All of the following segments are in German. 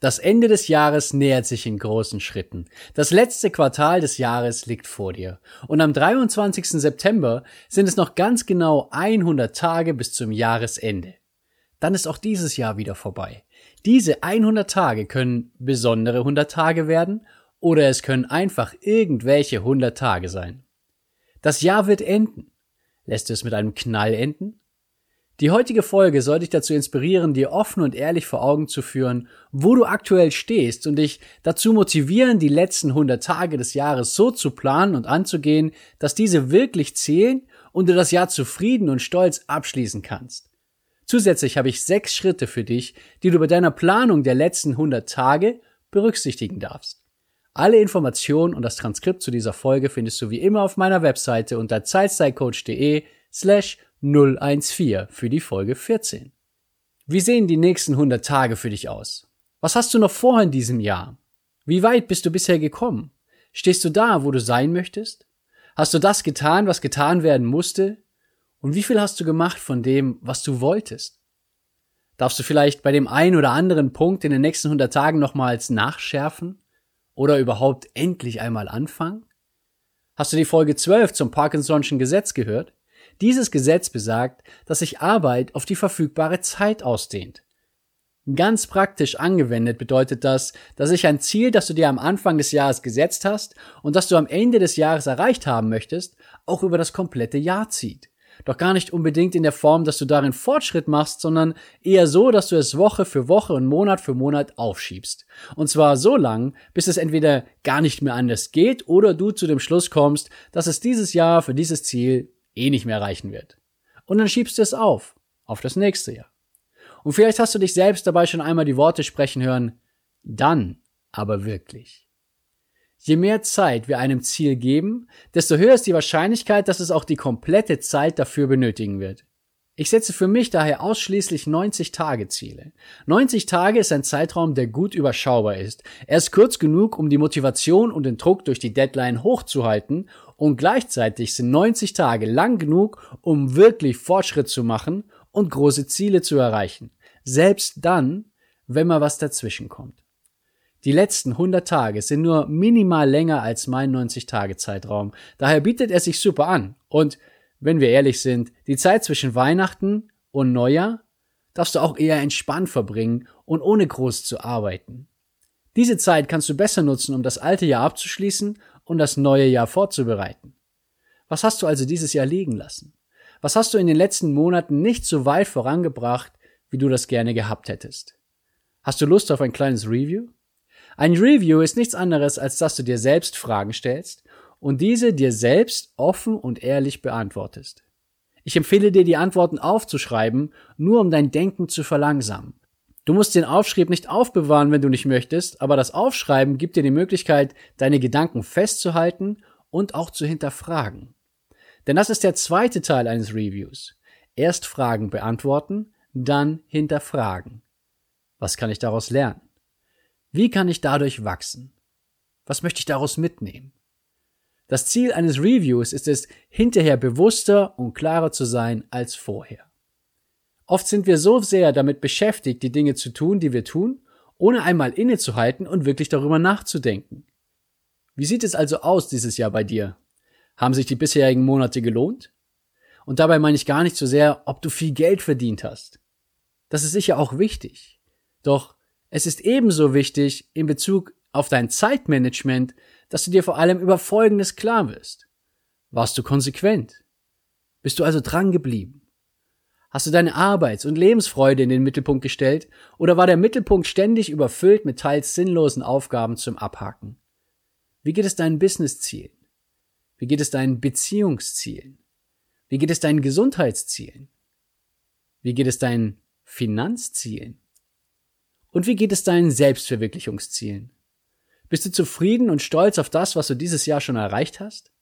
Das Ende des Jahres nähert sich in großen Schritten. Das letzte Quartal des Jahres liegt vor dir. Und am 23. September sind es noch ganz genau 100 Tage bis zum Jahresende. Dann ist auch dieses Jahr wieder vorbei. Diese 100 Tage können besondere 100 Tage werden oder es können einfach irgendwelche 100 Tage sein. Das Jahr wird enden. Lässt du es mit einem Knall enden? Die heutige Folge soll dich dazu inspirieren, dir offen und ehrlich vor Augen zu führen, wo du aktuell stehst und dich dazu motivieren, die letzten 100 Tage des Jahres so zu planen und anzugehen, dass diese wirklich zählen und du das Jahr zufrieden und stolz abschließen kannst. Zusätzlich habe ich sechs Schritte für dich, die du bei deiner Planung der letzten 100 Tage berücksichtigen darfst. Alle Informationen und das Transkript zu dieser Folge findest du wie immer auf meiner Webseite unter zeitstylecoach.de slash 014 für die Folge 14. Wie sehen die nächsten 100 Tage für dich aus? Was hast du noch vor in diesem Jahr? Wie weit bist du bisher gekommen? Stehst du da, wo du sein möchtest? Hast du das getan, was getan werden musste? Und wie viel hast du gemacht von dem, was du wolltest? Darfst du vielleicht bei dem einen oder anderen Punkt in den nächsten 100 Tagen nochmals nachschärfen? Oder überhaupt endlich einmal anfangen? Hast du die Folge 12 zum Parkinson'schen Gesetz gehört? Dieses Gesetz besagt, dass sich Arbeit auf die verfügbare Zeit ausdehnt. Ganz praktisch angewendet bedeutet das, dass sich ein Ziel, das du dir am Anfang des Jahres gesetzt hast und das du am Ende des Jahres erreicht haben möchtest, auch über das komplette Jahr zieht. Doch gar nicht unbedingt in der Form, dass du darin Fortschritt machst, sondern eher so, dass du es Woche für Woche und Monat für Monat aufschiebst. Und zwar so lang, bis es entweder gar nicht mehr anders geht oder du zu dem Schluss kommst, dass es dieses Jahr für dieses Ziel eh nicht mehr reichen wird. Und dann schiebst du es auf, auf das nächste Jahr. Und vielleicht hast du dich selbst dabei schon einmal die Worte sprechen hören, dann aber wirklich. Je mehr Zeit wir einem Ziel geben, desto höher ist die Wahrscheinlichkeit, dass es auch die komplette Zeit dafür benötigen wird. Ich setze für mich daher ausschließlich 90 Tage Ziele. 90 Tage ist ein Zeitraum, der gut überschaubar ist. Er ist kurz genug, um die Motivation und den Druck durch die Deadline hochzuhalten und gleichzeitig sind 90 Tage lang genug, um wirklich Fortschritt zu machen und große Ziele zu erreichen. Selbst dann, wenn mal was dazwischen kommt. Die letzten 100 Tage sind nur minimal länger als mein 90-Tage-Zeitraum. Daher bietet er sich super an. Und wenn wir ehrlich sind, die Zeit zwischen Weihnachten und Neujahr darfst du auch eher entspannt verbringen und ohne groß zu arbeiten. Diese Zeit kannst du besser nutzen, um das alte Jahr abzuschließen und das neue Jahr vorzubereiten. Was hast du also dieses Jahr liegen lassen? Was hast du in den letzten Monaten nicht so weit vorangebracht, wie du das gerne gehabt hättest? Hast du Lust auf ein kleines Review? Ein Review ist nichts anderes, als dass du dir selbst Fragen stellst und diese dir selbst offen und ehrlich beantwortest. Ich empfehle dir, die Antworten aufzuschreiben, nur um dein Denken zu verlangsamen. Du musst den Aufschrieb nicht aufbewahren, wenn du nicht möchtest, aber das Aufschreiben gibt dir die Möglichkeit, deine Gedanken festzuhalten und auch zu hinterfragen. Denn das ist der zweite Teil eines Reviews. Erst Fragen beantworten, dann hinterfragen. Was kann ich daraus lernen? Wie kann ich dadurch wachsen? Was möchte ich daraus mitnehmen? Das Ziel eines Reviews ist es, hinterher bewusster und klarer zu sein als vorher. Oft sind wir so sehr damit beschäftigt, die Dinge zu tun, die wir tun, ohne einmal innezuhalten und wirklich darüber nachzudenken. Wie sieht es also aus dieses Jahr bei dir? Haben sich die bisherigen Monate gelohnt? Und dabei meine ich gar nicht so sehr, ob du viel Geld verdient hast. Das ist sicher auch wichtig. Doch es ist ebenso wichtig in Bezug auf dein Zeitmanagement, dass du dir vor allem über Folgendes klar wirst. Warst du konsequent? Bist du also dran geblieben? Hast du deine Arbeits- und Lebensfreude in den Mittelpunkt gestellt oder war der Mittelpunkt ständig überfüllt mit teils sinnlosen Aufgaben zum Abhaken? Wie geht es deinen Businesszielen? Wie geht es deinen Beziehungszielen? Wie geht es deinen Gesundheitszielen? Wie geht es deinen Finanzzielen? Und wie geht es deinen Selbstverwirklichungszielen? Bist du zufrieden und stolz auf das, was du dieses Jahr schon erreicht hast?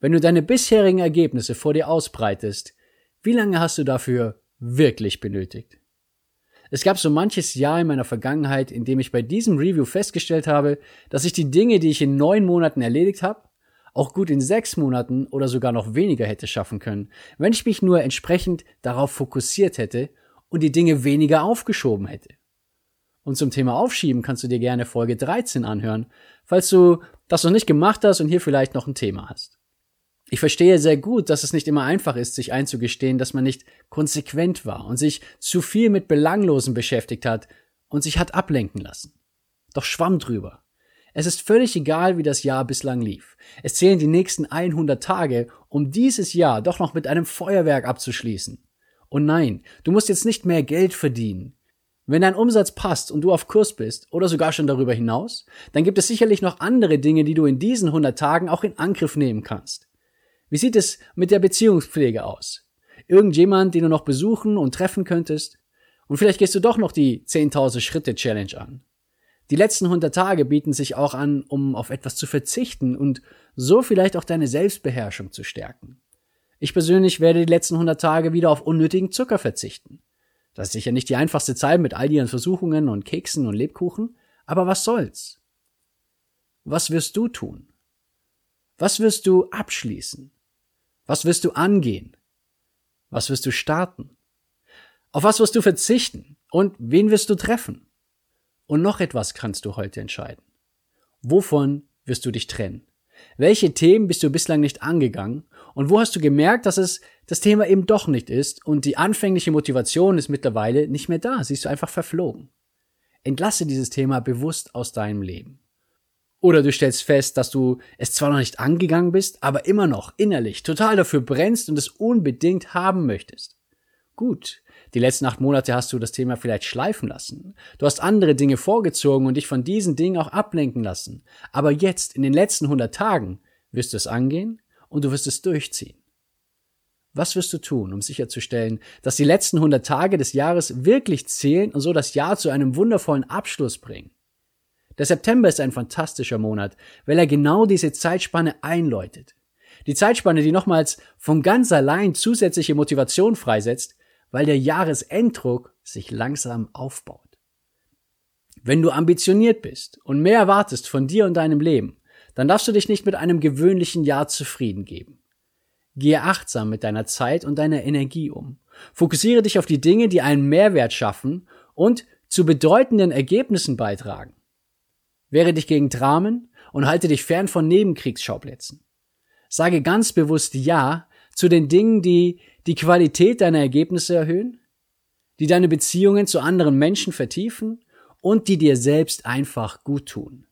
Wenn du deine bisherigen Ergebnisse vor dir ausbreitest, wie lange hast du dafür wirklich benötigt? Es gab so manches Jahr in meiner Vergangenheit, in dem ich bei diesem Review festgestellt habe, dass ich die Dinge, die ich in neun Monaten erledigt habe, auch gut in sechs Monaten oder sogar noch weniger hätte schaffen können, wenn ich mich nur entsprechend darauf fokussiert hätte und die Dinge weniger aufgeschoben hätte. Und zum Thema Aufschieben kannst du dir gerne Folge 13 anhören, falls du das noch nicht gemacht hast und hier vielleicht noch ein Thema hast. Ich verstehe sehr gut, dass es nicht immer einfach ist, sich einzugestehen, dass man nicht konsequent war und sich zu viel mit Belanglosen beschäftigt hat und sich hat ablenken lassen. Doch schwamm drüber. Es ist völlig egal, wie das Jahr bislang lief. Es zählen die nächsten 100 Tage, um dieses Jahr doch noch mit einem Feuerwerk abzuschließen. Und nein, du musst jetzt nicht mehr Geld verdienen. Wenn dein Umsatz passt und du auf Kurs bist oder sogar schon darüber hinaus, dann gibt es sicherlich noch andere Dinge, die du in diesen 100 Tagen auch in Angriff nehmen kannst. Wie sieht es mit der Beziehungspflege aus? Irgendjemand, den du noch besuchen und treffen könntest? Und vielleicht gehst du doch noch die 10.000 Schritte Challenge an. Die letzten 100 Tage bieten sich auch an, um auf etwas zu verzichten und so vielleicht auch deine Selbstbeherrschung zu stärken. Ich persönlich werde die letzten 100 Tage wieder auf unnötigen Zucker verzichten. Das ist sicher nicht die einfachste Zeit mit all ihren Versuchungen und Keksen und Lebkuchen, aber was soll's? Was wirst du tun? Was wirst du abschließen? Was wirst du angehen? Was wirst du starten? Auf was wirst du verzichten? Und wen wirst du treffen? Und noch etwas kannst du heute entscheiden. Wovon wirst du dich trennen? Welche Themen bist du bislang nicht angegangen? Und wo hast du gemerkt, dass es das Thema eben doch nicht ist und die anfängliche Motivation ist mittlerweile nicht mehr da? Siehst du einfach verflogen. Entlasse dieses Thema bewusst aus deinem Leben. Oder du stellst fest, dass du es zwar noch nicht angegangen bist, aber immer noch innerlich total dafür brennst und es unbedingt haben möchtest. Gut, die letzten acht Monate hast du das Thema vielleicht schleifen lassen. Du hast andere Dinge vorgezogen und dich von diesen Dingen auch ablenken lassen. Aber jetzt, in den letzten hundert Tagen, wirst du es angehen und du wirst es durchziehen. Was wirst du tun, um sicherzustellen, dass die letzten hundert Tage des Jahres wirklich zählen und so das Jahr zu einem wundervollen Abschluss bringen? Der September ist ein fantastischer Monat, weil er genau diese Zeitspanne einläutet. Die Zeitspanne, die nochmals von ganz allein zusätzliche Motivation freisetzt, weil der Jahresenddruck sich langsam aufbaut. Wenn du ambitioniert bist und mehr erwartest von dir und deinem Leben, dann darfst du dich nicht mit einem gewöhnlichen Jahr zufrieden geben. Gehe achtsam mit deiner Zeit und deiner Energie um. Fokussiere dich auf die Dinge, die einen Mehrwert schaffen und zu bedeutenden Ergebnissen beitragen. Wehre dich gegen Dramen und halte dich fern von Nebenkriegsschauplätzen. Sage ganz bewusst Ja zu den Dingen, die die Qualität deiner Ergebnisse erhöhen, die deine Beziehungen zu anderen Menschen vertiefen und die dir selbst einfach gut tun.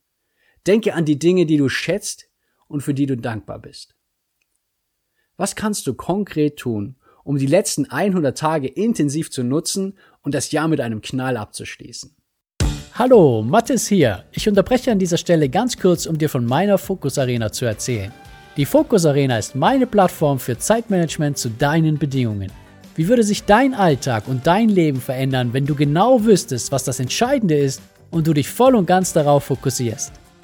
Denke an die Dinge, die du schätzt und für die du dankbar bist. Was kannst du konkret tun, um die letzten 100 Tage intensiv zu nutzen und das Jahr mit einem Knall abzuschließen? Hallo, Mathis hier. Ich unterbreche an dieser Stelle ganz kurz, um dir von meiner Fokus Arena zu erzählen. Die Fokus Arena ist meine Plattform für Zeitmanagement zu deinen Bedingungen. Wie würde sich dein Alltag und dein Leben verändern, wenn du genau wüsstest, was das Entscheidende ist und du dich voll und ganz darauf fokussierst?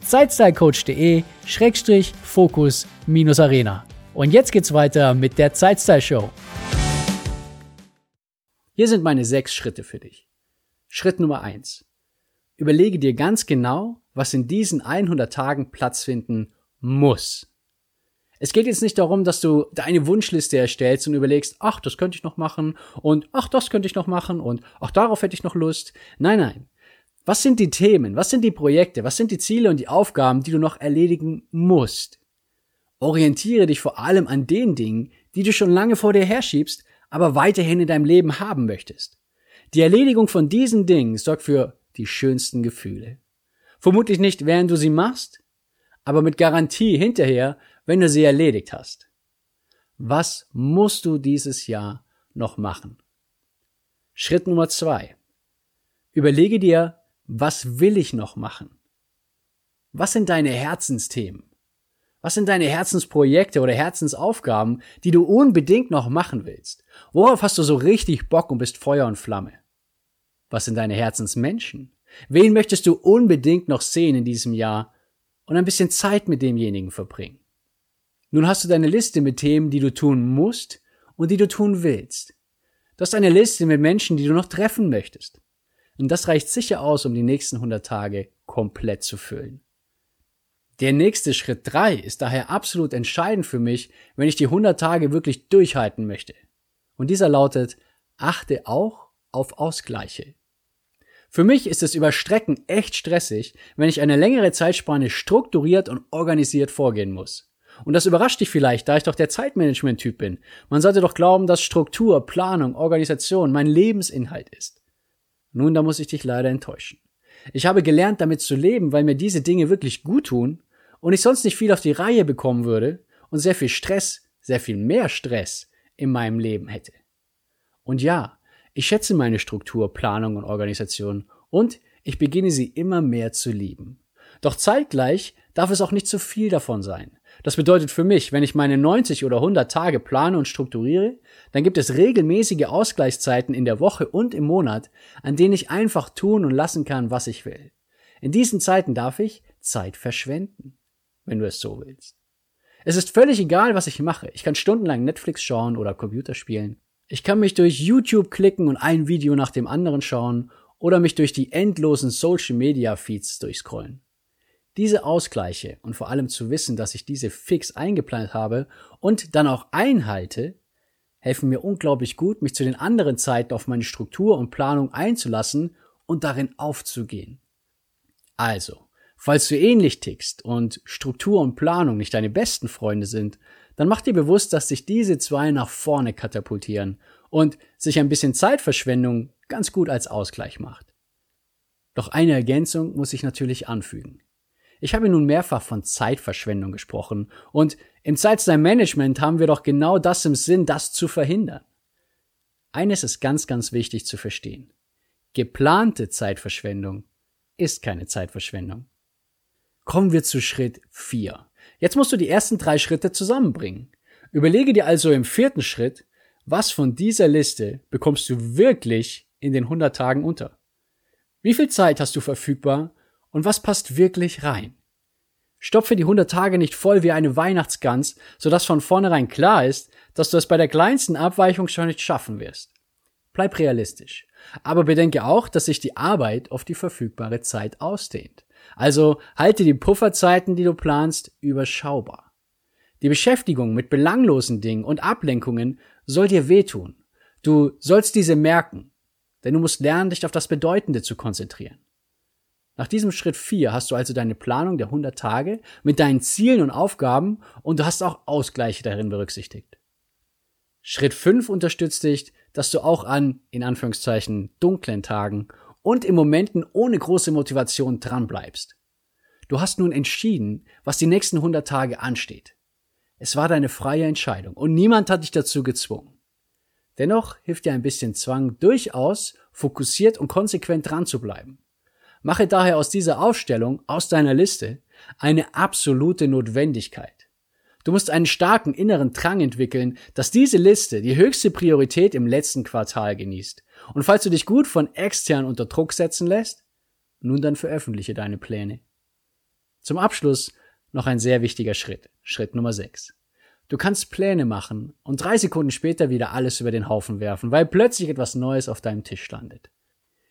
zeitstylecoach.de-fokus-arena. Und jetzt geht's weiter mit der Zeitstyle Show. Hier sind meine sechs Schritte für dich. Schritt Nummer eins: Überlege dir ganz genau, was in diesen 100 Tagen Platz finden muss. Es geht jetzt nicht darum, dass du deine Wunschliste erstellst und überlegst, ach, das könnte ich noch machen und ach, das könnte ich noch machen und ach, darauf hätte ich noch Lust. Nein, nein. Was sind die Themen? Was sind die Projekte? Was sind die Ziele und die Aufgaben, die du noch erledigen musst? Orientiere dich vor allem an den Dingen, die du schon lange vor dir herschiebst, aber weiterhin in deinem Leben haben möchtest. Die Erledigung von diesen Dingen sorgt für die schönsten Gefühle. Vermutlich nicht, während du sie machst, aber mit Garantie hinterher, wenn du sie erledigt hast. Was musst du dieses Jahr noch machen? Schritt Nummer zwei. Überlege dir, was will ich noch machen? Was sind deine Herzensthemen? Was sind deine Herzensprojekte oder Herzensaufgaben, die du unbedingt noch machen willst? Worauf hast du so richtig Bock und bist Feuer und Flamme? Was sind deine Herzensmenschen? Wen möchtest du unbedingt noch sehen in diesem Jahr und ein bisschen Zeit mit demjenigen verbringen? Nun hast du deine Liste mit Themen, die du tun musst und die du tun willst. Du hast eine Liste mit Menschen, die du noch treffen möchtest. Und das reicht sicher aus, um die nächsten 100 Tage komplett zu füllen. Der nächste Schritt drei ist daher absolut entscheidend für mich, wenn ich die 100 Tage wirklich durchhalten möchte. Und dieser lautet, achte auch auf Ausgleiche. Für mich ist es über Strecken echt stressig, wenn ich eine längere Zeitspanne strukturiert und organisiert vorgehen muss. Und das überrascht dich vielleicht, da ich doch der Zeitmanagement-Typ bin. Man sollte doch glauben, dass Struktur, Planung, Organisation mein Lebensinhalt ist. Nun, da muss ich dich leider enttäuschen. Ich habe gelernt, damit zu leben, weil mir diese Dinge wirklich gut tun und ich sonst nicht viel auf die Reihe bekommen würde und sehr viel Stress, sehr viel mehr Stress in meinem Leben hätte. Und ja, ich schätze meine Struktur, Planung und Organisation und ich beginne sie immer mehr zu lieben. Doch zeitgleich darf es auch nicht zu viel davon sein. Das bedeutet für mich, wenn ich meine 90 oder 100 Tage plane und strukturiere, dann gibt es regelmäßige Ausgleichszeiten in der Woche und im Monat, an denen ich einfach tun und lassen kann, was ich will. In diesen Zeiten darf ich Zeit verschwenden wenn du es so willst. Es ist völlig egal, was ich mache. Ich kann stundenlang Netflix schauen oder Computer spielen. Ich kann mich durch YouTube klicken und ein Video nach dem anderen schauen oder mich durch die endlosen Social Media Feeds durchscrollen. Diese Ausgleiche und vor allem zu wissen, dass ich diese fix eingeplant habe und dann auch einhalte, helfen mir unglaublich gut, mich zu den anderen Zeiten auf meine Struktur und Planung einzulassen und darin aufzugehen. Also, Falls du ähnlich tickst und Struktur und Planung nicht deine besten Freunde sind, dann mach dir bewusst, dass sich diese zwei nach vorne katapultieren und sich ein bisschen Zeitverschwendung ganz gut als Ausgleich macht. Doch eine Ergänzung muss ich natürlich anfügen. Ich habe nun mehrfach von Zeitverschwendung gesprochen und im Zeitstyle-Management haben wir doch genau das im Sinn, das zu verhindern. Eines ist ganz, ganz wichtig zu verstehen. Geplante Zeitverschwendung ist keine Zeitverschwendung. Kommen wir zu Schritt 4. Jetzt musst du die ersten drei Schritte zusammenbringen. Überlege dir also im vierten Schritt, was von dieser Liste bekommst du wirklich in den 100 Tagen unter? Wie viel Zeit hast du verfügbar und was passt wirklich rein? Stopfe die 100 Tage nicht voll wie eine Weihnachtsgans, sodass von vornherein klar ist, dass du es bei der kleinsten Abweichung schon nicht schaffen wirst. Bleib realistisch. Aber bedenke auch, dass sich die Arbeit auf die verfügbare Zeit ausdehnt. Also halte die Pufferzeiten, die du planst, überschaubar. Die Beschäftigung mit belanglosen Dingen und Ablenkungen soll dir wehtun. Du sollst diese merken, denn du musst lernen, dich auf das Bedeutende zu konzentrieren. Nach diesem Schritt 4 hast du also deine Planung der 100 Tage mit deinen Zielen und Aufgaben und du hast auch Ausgleiche darin berücksichtigt. Schritt 5 unterstützt dich, dass du auch an, in Anführungszeichen, dunklen Tagen und in Momenten ohne große Motivation dranbleibst. Du hast nun entschieden, was die nächsten 100 Tage ansteht. Es war deine freie Entscheidung und niemand hat dich dazu gezwungen. Dennoch hilft dir ein bisschen Zwang durchaus, fokussiert und konsequent dran zu bleiben. Mache daher aus dieser Aufstellung, aus deiner Liste, eine absolute Notwendigkeit. Du musst einen starken inneren Drang entwickeln, dass diese Liste die höchste Priorität im letzten Quartal genießt. Und falls du dich gut von extern unter Druck setzen lässt, nun dann veröffentliche deine Pläne. Zum Abschluss noch ein sehr wichtiger Schritt. Schritt Nummer 6. Du kannst Pläne machen und drei Sekunden später wieder alles über den Haufen werfen, weil plötzlich etwas Neues auf deinem Tisch landet.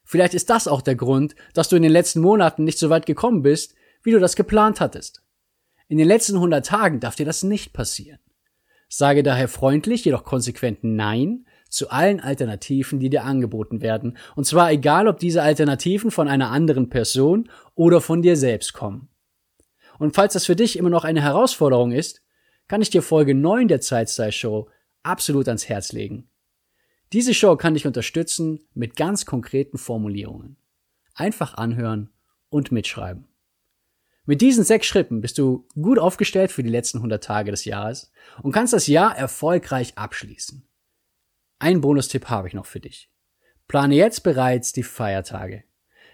Vielleicht ist das auch der Grund, dass du in den letzten Monaten nicht so weit gekommen bist, wie du das geplant hattest. In den letzten 100 Tagen darf dir das nicht passieren. Sage daher freundlich, jedoch konsequent Nein zu allen Alternativen, die dir angeboten werden. Und zwar egal, ob diese Alternativen von einer anderen Person oder von dir selbst kommen. Und falls das für dich immer noch eine Herausforderung ist, kann ich dir Folge 9 der Zeitstyle Show absolut ans Herz legen. Diese Show kann dich unterstützen mit ganz konkreten Formulierungen. Einfach anhören und mitschreiben. Mit diesen sechs Schritten bist du gut aufgestellt für die letzten 100 Tage des Jahres und kannst das Jahr erfolgreich abschließen. Ein Bonustipp habe ich noch für dich. Plane jetzt bereits die Feiertage.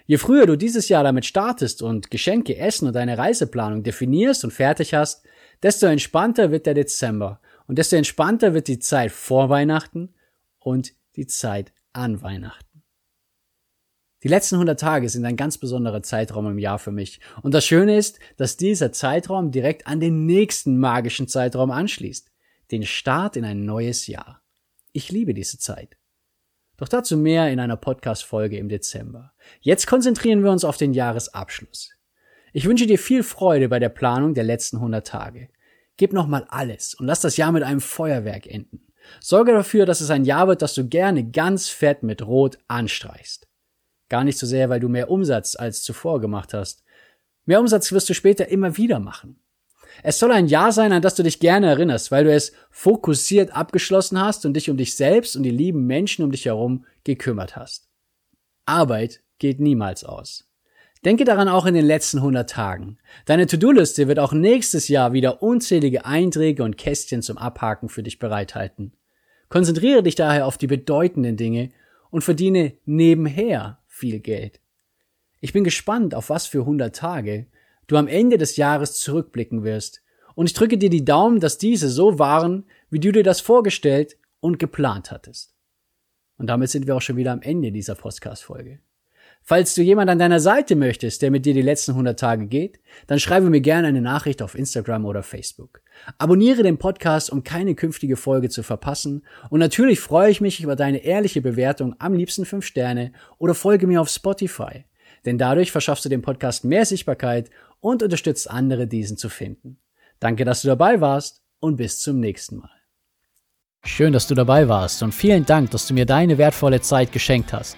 Je früher du dieses Jahr damit startest und Geschenke, Essen und deine Reiseplanung definierst und fertig hast, desto entspannter wird der Dezember und desto entspannter wird die Zeit vor Weihnachten und die Zeit an Weihnachten. Die letzten 100 Tage sind ein ganz besonderer Zeitraum im Jahr für mich. Und das Schöne ist, dass dieser Zeitraum direkt an den nächsten magischen Zeitraum anschließt. Den Start in ein neues Jahr. Ich liebe diese Zeit. Doch dazu mehr in einer Podcast-Folge im Dezember. Jetzt konzentrieren wir uns auf den Jahresabschluss. Ich wünsche dir viel Freude bei der Planung der letzten 100 Tage. Gib nochmal alles und lass das Jahr mit einem Feuerwerk enden. Sorge dafür, dass es ein Jahr wird, das du gerne ganz fett mit Rot anstreichst. Gar nicht so sehr, weil du mehr Umsatz als zuvor gemacht hast. Mehr Umsatz wirst du später immer wieder machen. Es soll ein Jahr sein, an das du dich gerne erinnerst, weil du es fokussiert abgeschlossen hast und dich um dich selbst und die lieben Menschen um dich herum gekümmert hast. Arbeit geht niemals aus. Denke daran auch in den letzten 100 Tagen. Deine To-Do-Liste wird auch nächstes Jahr wieder unzählige Einträge und Kästchen zum Abhaken für dich bereithalten. Konzentriere dich daher auf die bedeutenden Dinge und verdiene nebenher viel Geld. Ich bin gespannt, auf was für 100 Tage du am Ende des Jahres zurückblicken wirst. Und ich drücke dir die Daumen, dass diese so waren, wie du dir das vorgestellt und geplant hattest. Und damit sind wir auch schon wieder am Ende dieser Podcast-Folge. Falls du jemand an deiner Seite möchtest, der mit dir die letzten 100 Tage geht, dann schreibe mir gerne eine Nachricht auf Instagram oder Facebook. Abonniere den Podcast, um keine künftige Folge zu verpassen. Und natürlich freue ich mich über deine ehrliche Bewertung, am liebsten 5 Sterne, oder folge mir auf Spotify. Denn dadurch verschaffst du dem Podcast mehr Sichtbarkeit und unterstützt andere, diesen zu finden. Danke, dass du dabei warst und bis zum nächsten Mal. Schön, dass du dabei warst und vielen Dank, dass du mir deine wertvolle Zeit geschenkt hast.